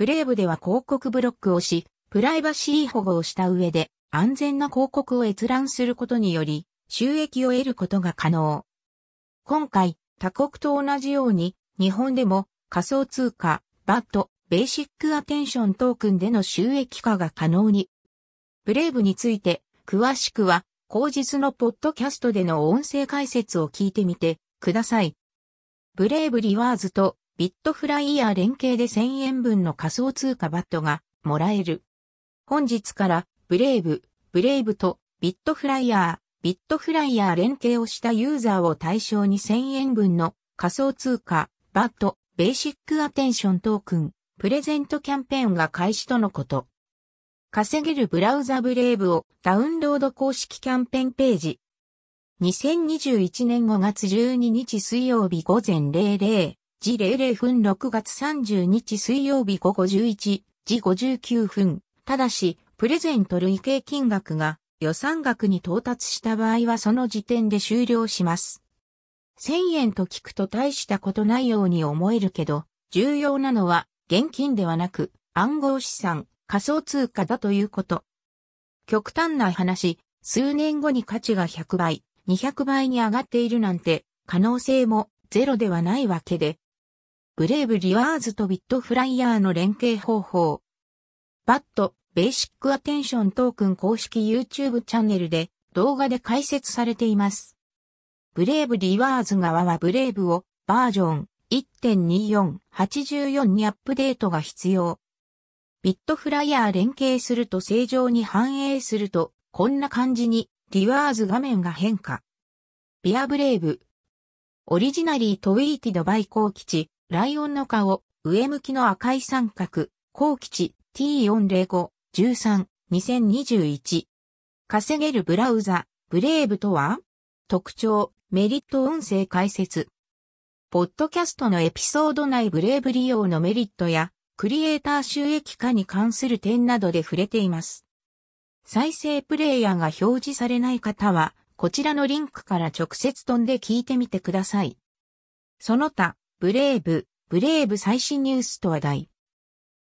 ブレイブでは広告ブロックをし、プライバシー保護をした上で安全な広告を閲覧することにより収益を得ることが可能。今回、他国と同じように日本でも仮想通貨、バット、ベーシックアテンショントークンでの収益化が可能に。ブレイブについて詳しくは後日のポッドキャストでの音声解説を聞いてみてください。Brave Rewards と bitFlyer 連携で1000円分の仮想通貨 BAT がもらえる。本日から Brave、Brave と bitFlyer、bitFlyer 連携をしたユーザーを対象に1000円分の仮想通貨、 BAT、Basic Attention Token、プレゼントキャンペーンが開始とのこと。稼げるブラウザ Brave をダウンロード公式キャンペーンページ。2021年5月12日水曜日午前00時00分6月30日水曜日午後11時59分。ただし、プレゼント累計金額が予算額に到達した場合はその時点で終了します。1000円と聞くと大したことないように思えるけど、重要なのは現金ではなく暗号資産、仮想通貨だということ。極端な話、数年後に価値が100倍、200倍に上がっているなんて可能性もゼロではないわけで。 Brave Rewards と bitFlyer の連携方法。 BAT、Basic Attention Token 公式 YouTube チャンネルで動画で解説されています。 Brave Rewards 側は Brave をバージョン1.2484にアップデートが必要。ビットフライヤー連携すると正常に反映するとこんな感じにリワーズ画面が変化。ビアブレイブ。オリジナリートウィーティドバイ高吉、ライオンの顔、上向きの赤い三角、高吉 T405 13、2021。稼げるブラウザ、ブレイブとは特徴、メリット音声解説。ポッドキャストのエピソード内ブレイブ利用のメリットや、クリエイター収益化に関する点などで触れています。再生プレイヤーが表示されない方は、こちらのリンクから直接飛んで聞いてみてください。その他、ブレイブ、ブレイブ最新ニュースと話題。